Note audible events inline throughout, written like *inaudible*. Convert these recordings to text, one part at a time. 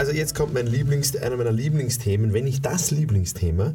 Also jetzt kommt mein Lieblings, einer meiner Lieblingsthemen, wenn nicht das Lieblingsthema.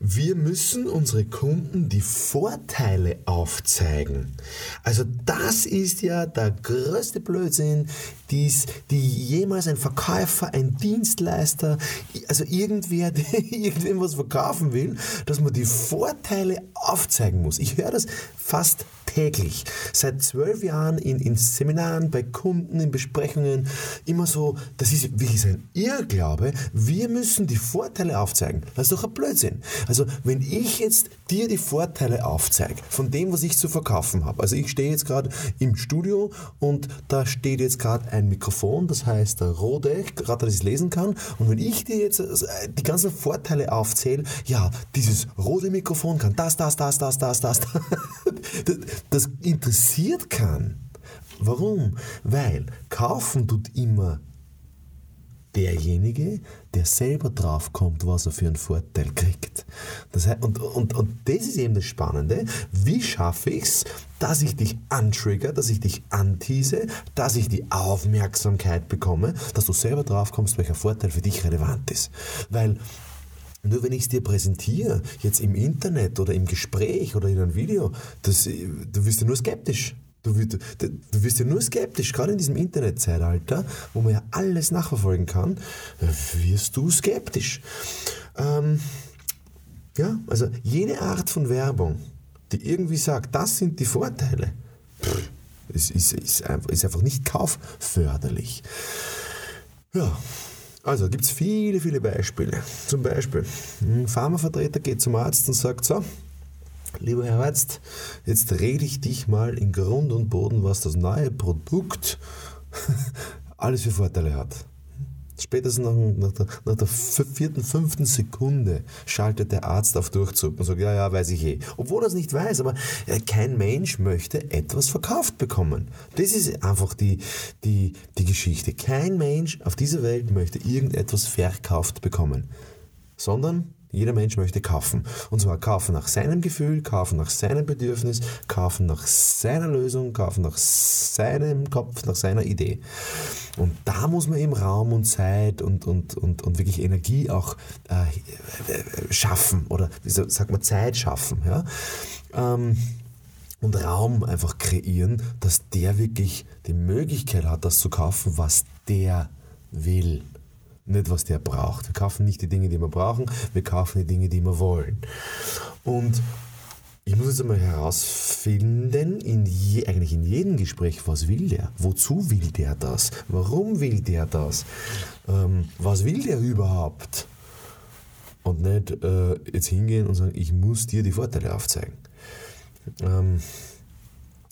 Wir müssen unsere Kunden die Vorteile aufzeigen. Also das ist ja der größte Blödsinn, die's, die jemals ein Verkäufer, ein Dienstleister, also irgendwer, *laughs* der irgendwas verkaufen will, dass man die Vorteile aufzeigen muss. Ich höre das fast täglich. Seit zwölf Jahren in, in Seminaren, bei Kunden, in Besprechungen, immer so, das ist wirklich ein Irrglaube. Wir müssen die Vorteile aufzeigen. Das ist doch ein Blödsinn. Also, wenn ich jetzt dir die Vorteile aufzeige von dem, was ich zu verkaufen habe, also ich stehe jetzt gerade im Studio und da steht jetzt gerade ein Mikrofon, das heißt der Rode, gerade dass ich es lesen kann. Und wenn ich dir jetzt äh, die ganzen Vorteile aufzähle, ja, dieses Rode Mikrofon kann das, das, das, das, das, das, das, *laughs* das interessiert kann. Warum? Weil kaufen tut immer derjenige, der selber drauf kommt, was er für einen Vorteil kriegt. Das heißt, und, und, und das ist eben das Spannende. Wie schaffe ich es, dass ich dich antrigger, dass ich dich antease, dass ich die Aufmerksamkeit bekomme, dass du selber drauf kommst, welcher Vorteil für dich relevant ist. Weil nur wenn ich es dir präsentiere, jetzt im Internet oder im Gespräch oder in einem Video, das, du wirst ja nur skeptisch. Du, du, du wirst ja nur skeptisch, gerade in diesem Internetzeitalter, wo man ja alles nachverfolgen kann, wirst du skeptisch. Ähm, ja, also jede Art von Werbung, die irgendwie sagt, das sind die Vorteile, pff, ist, ist, ist, einfach, ist einfach nicht kaufförderlich. Ja, also gibt es viele, viele Beispiele. Zum Beispiel, ein Pharmavertreter geht zum Arzt und sagt so, Lieber Herr Arzt, jetzt rede ich dich mal in Grund und Boden, was das neue Produkt *laughs* alles für Vorteile hat. Spätestens nach, der, nach, der, vierten, fünften Sekunde schaltet der Arzt auf Durchzug und sagt, ja, ja, weiß ich eh. Obwohl er es nicht weiß, aber äh, kein Mensch möchte etwas verkauft bekommen. Das ist einfach die, die, die Geschichte. Kein Mensch auf dieser Welt möchte irgendetwas verkauft bekommen, sondern jeder Mensch möchte kaufen. Und zwar kaufen nach seinem Gefühl, kaufen nach seinem Bedürfnis, kaufen nach seiner Lösung, kaufen nach seinem Kopf, nach seiner Idee. Und da muss man eben Raum und Zeit und, und, und, und wirklich Energie auch äh, schaffen oder wie sagt man, Zeit schaffen. Ja? Ähm, und Raum einfach kreieren, dass der wirklich die Möglichkeit hat, das zu kaufen, was der will nicht, was der braucht. Wir kaufen nicht die Dinge, die wir brauchen, wir kaufen die Dinge, die wir wollen. Und ich muss jetzt einmal herausfinden, in je, eigentlich in jedem Gespräch, was will der? Wozu will der das? Warum will der das? Ähm, was will der überhaupt? Und nicht äh, jetzt hingehen und sagen, ich muss dir die Vorteile aufzeigen. Ähm,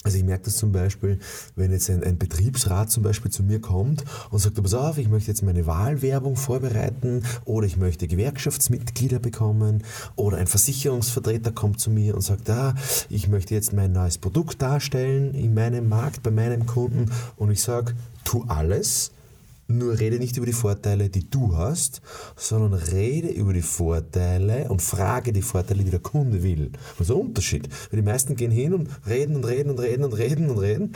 also ich merke das zum Beispiel, wenn jetzt ein, ein, Betriebsrat zum Beispiel zu mir kommt und sagt, pass auf, ich möchte jetzt meine Wahlwerbung vorbereiten oder ich möchte Gewerkschaftsmitglieder bekommen oder ein Versicherungsvertreter kommt zu mir und sagt, ah, ich möchte jetzt mein neues Produkt darstellen in meinem Markt, bei meinem Kunden. Und ich sage, tu alles, nur rede nicht über die Vorteile, die du hast, sondern rede über die Vorteile und frage die Vorteile, die der Kunde will. Also ein Unterschied. Weil die meisten gehen hin und reden und reden und reden und reden und reden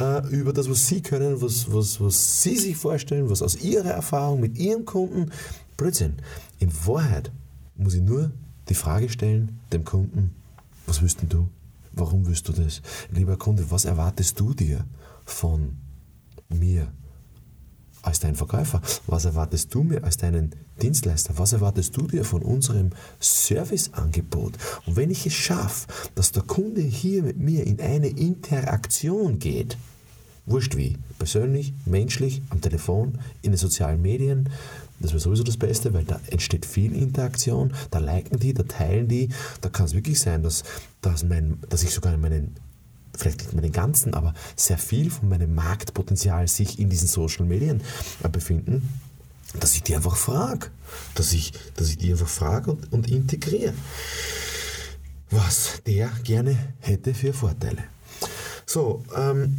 äh, über das, was sie können, was, was, was sie sich vorstellen, was aus ihrer Erfahrung mit ihren Kunden. Blödsinn. In Wahrheit muss ich nur die Frage stellen dem Kunden, was willst du? Warum willst du das? Lieber Kunde, was erwartest du dir von mir? Als dein Verkäufer? Was erwartest du mir als deinen Dienstleister? Was erwartest du dir von unserem Serviceangebot? Und wenn ich es schaffe, dass der Kunde hier mit mir in eine Interaktion geht, wurscht wie, persönlich, menschlich, am Telefon, in den sozialen Medien, das wäre sowieso das Beste, weil da entsteht viel Interaktion, da liken die, da teilen die, da kann es wirklich sein, dass, dass, mein, dass ich sogar in meinen vielleicht nicht mehr den ganzen, aber sehr viel von meinem Marktpotenzial sich in diesen Social Medien äh, befinden, dass ich die einfach frage, dass ich, dass ich die einfach frage und, und integriere. was der gerne hätte für Vorteile. So, ähm,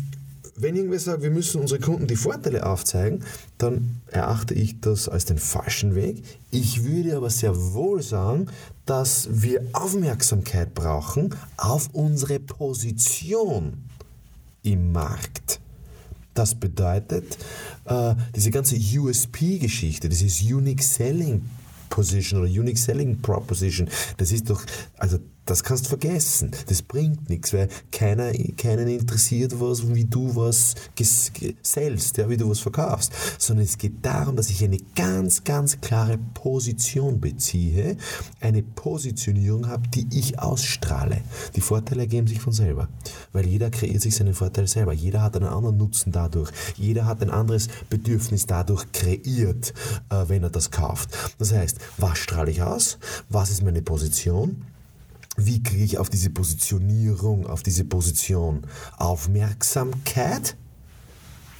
wenn irgendwer sagt, wir müssen unsere Kunden die Vorteile aufzeigen, dann erachte ich das als den falschen Weg. Ich würde aber sehr wohl sagen, dass wir Aufmerksamkeit brauchen auf unsere Position im Markt. Das bedeutet, äh, diese ganze USP-Geschichte, dieses Unique Selling Position oder Unique Selling Proposition, das ist doch, also das kannst vergessen. Das bringt nichts, weil keiner, keinen interessiert was, wie du was sellst, ja, wie du was verkaufst. Sondern es geht darum, dass ich eine ganz, ganz klare Position beziehe, eine Positionierung habe, die ich ausstrahle. Die Vorteile ergeben sich von selber, weil jeder kreiert sich seinen Vorteil selber. Jeder hat einen anderen Nutzen dadurch. Jeder hat ein anderes Bedürfnis dadurch kreiert, äh, wenn er das kauft. Das heißt, was strahle ich aus? Was ist meine Position? Wie kriege ich auf diese Positionierung, auf diese Position Aufmerksamkeit?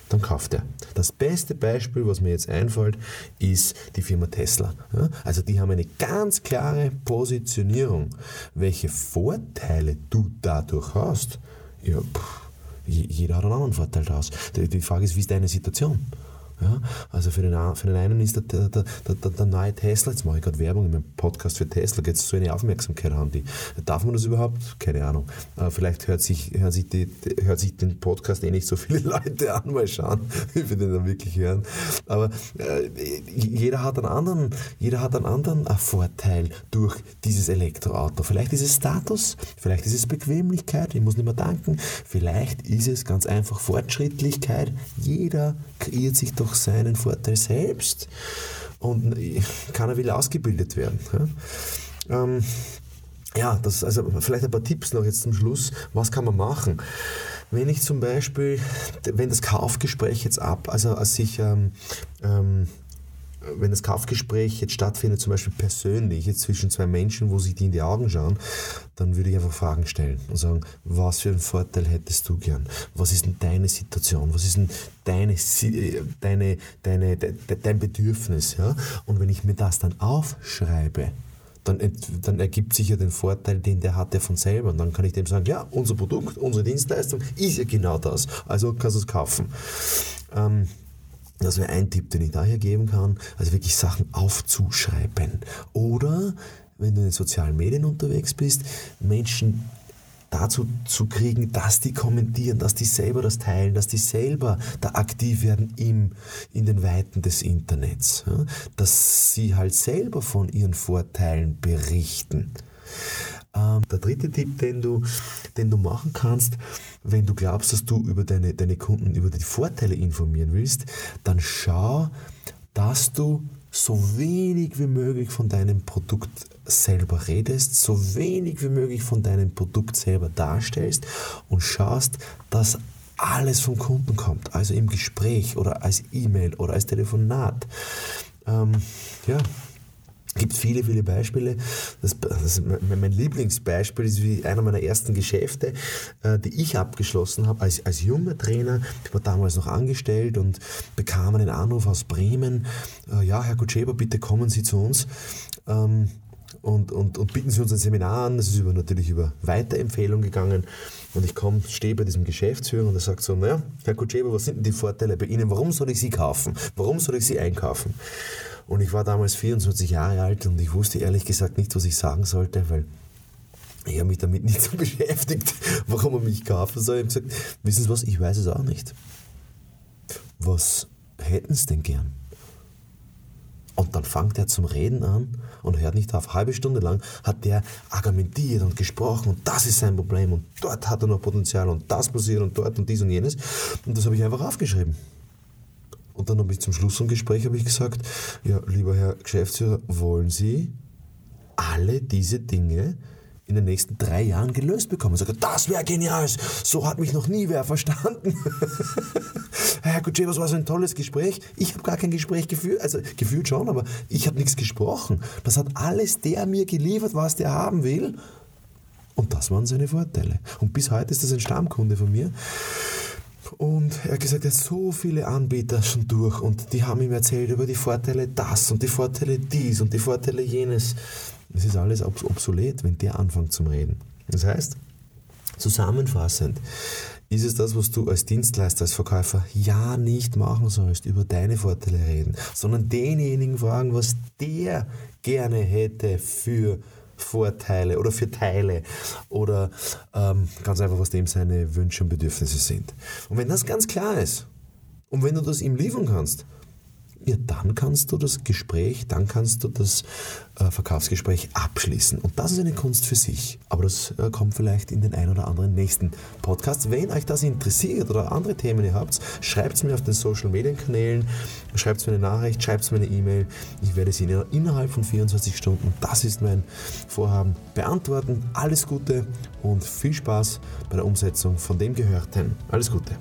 Dann kauft er. Das beste Beispiel, was mir jetzt einfällt, ist die Firma Tesla. Also die haben eine ganz klare Positionierung. Welche Vorteile du dadurch hast, ja, jeder hat einen anderen Vorteil daraus. Die Frage ist, wie ist deine Situation? Ja? Also für den, für den einen ist der, der, der, der, neue Tesla, jetzt mache ich gerade Werbung in meinem Podcast für Tesla, geht so eine Aufmerksamkeit haben die. Darf man das überhaupt? Keine Ahnung. Äh, vielleicht hört sich, hört, sich die, hört sich den Podcast eh nicht so viele *laughs* Leute an, mal schauen, *laughs* wie wir den dann wirklich hören. Aber äh, jeder hat einen anderen, jeder hat einen anderen äh, Vorteil durch dieses Elektroauto. Vielleicht ist es Status, vielleicht ist es Bequemlichkeit, ich muss nicht mehr danken, vielleicht ist es ganz einfach Fortschrittlichkeit. Jeder kreiert sich doch seinen Vorteil selbst und keiner will ausgebildet werden. Ja, ähm, ja das, also vielleicht ein paar Tipps noch jetzt zum Schluss. Was kann man machen? Wenn ich zum Beispiel, wenn das Kaufgespräch jetzt ab, also als ich ähm, ähm, wenn das Kaufgespräch jetzt stattfindet, zum Beispiel persönlich, jetzt zwischen zwei Menschen, wo sich die in die Augen schauen, dann würde ich einfach Fragen stellen und sagen, was für einen Vorteil hättest du gern? Was ist denn deine Situation? Was ist denn deine, deine, deine, de, dein Bedürfnis? Ja? Und wenn ich mir das dann aufschreibe, dann, dann, ergibt sich ja den Vorteil, den der hat, der von selber. Und dann kann ich dem sagen, ja, unser Produkt, unsere Dienstleistung ist ja genau das. Also kannst du es kaufen. Ähm, das wäre ein Tipp, den ich daher geben kann. Also wirklich Sachen aufzuschreiben. Oder, wenn du in den sozialen Medien unterwegs bist, Menschen dazu zu kriegen, dass die kommentieren, dass die selber das teilen, dass die selber da aktiv werden im, in den Weiten des Internets. Ja? Dass sie halt selber von ihren Vorteilen berichten. Ähm, der dritte Tipp, den du, den du machen kannst, wenn du glaubst, dass du über deine, deine Kunden über die Vorteile informieren willst, dann schau, dass du so wenig wie möglich von deinem Produkt selber redest, so wenig wie möglich von deinem Produkt selber darstellst und schaust, dass alles vom Kunden kommt, also im Gespräch oder als E-Mail oder als Telefonat. Ähm, ja, gibt viele, viele Beispiele. Das, das, mein Lieblingsbeispiel ist wie einer meiner ersten Geschäfte, äh, die ich abgeschlossen habe als, als junger Trainer. Ich war damals noch angestellt und bekam einen Anruf aus Bremen. Äh, ja, Herr Kutscheber, bitte kommen Sie zu uns. Ähm, und, und, und bieten Sie uns ein Seminar an. Das ist über, natürlich über Weiterempfehlung gegangen. Und ich komme, stehe bei diesem Geschäftsführer und er sagt so, naja, Herr Kutscheber, was sind denn die Vorteile bei Ihnen? Warum soll ich Sie kaufen? Warum soll ich Sie einkaufen? Und ich war damals 24 Jahre alt und ich wusste ehrlich gesagt nicht, was ich sagen sollte, weil ich habe mich damit nicht *laughs* so beschäftigt, warum er mich kaufen soll. Ich habe gesagt, wissen Sie was, ich weiß es auch nicht. Was hätten Sie denn gern? Und dann fängt er zum Reden an und hört nicht auf. Halbe Stunde lang hat der argumentiert und gesprochen und das ist sein Problem und dort hat er noch Potenzial und das passiert und dort und dies und jenes. Und das habe ich einfach aufgeschrieben. Und dann habe ich zum Schluss vom Gespräch ich gesagt, ja, lieber Herr Geschäftsführer, wollen Sie alle diese Dinge in den nächsten drei Jahren gelöst bekommen. Sage, das wäre genial. So hat mich noch nie wer verstanden. *laughs* Herr Kutschee, was war so ein tolles Gespräch. Ich habe gar kein Gespräch geführt, also gefühlt schon, aber ich habe nichts gesprochen. Das hat alles der mir geliefert, was der haben will. Und das waren seine Vorteile. Und bis heute ist das ein Stammkunde von mir. Und er hat gesagt, er hat so viele Anbieter schon durch und die haben ihm erzählt über die Vorteile das und die Vorteile dies und die Vorteile jenes. Es ist alles obsolet, wenn der anfängt zum Reden. Das heißt, zusammenfassend, ist es das, was du als Dienstleister, als Verkäufer ja nicht machen sollst, über deine Vorteile reden, sondern denjenigen fragen, was der gerne hätte für Vorteile oder für Teile oder ähm, ganz einfach, was dem seine Wünsche und Bedürfnisse sind. Und wenn das ganz klar ist und wenn du das ihm liefern kannst, ja, dann kannst du das Gespräch, dann kannst du das äh, Verkaufsgespräch abschließen. Und das ist eine Kunst für sich. Aber das äh, kommt vielleicht in den ein oder anderen nächsten Podcast. Wenn euch das interessiert oder andere Themen ihr habt, schreibt es mir auf den Social Media Kanälen, schreibt es mir eine Nachricht, schreibt es mir eine E-Mail. Ich werde sie innerhalb von 24 Stunden, das ist mein Vorhaben, beantworten. Alles Gute und viel Spaß bei der Umsetzung von dem Gehörten. Alles Gute.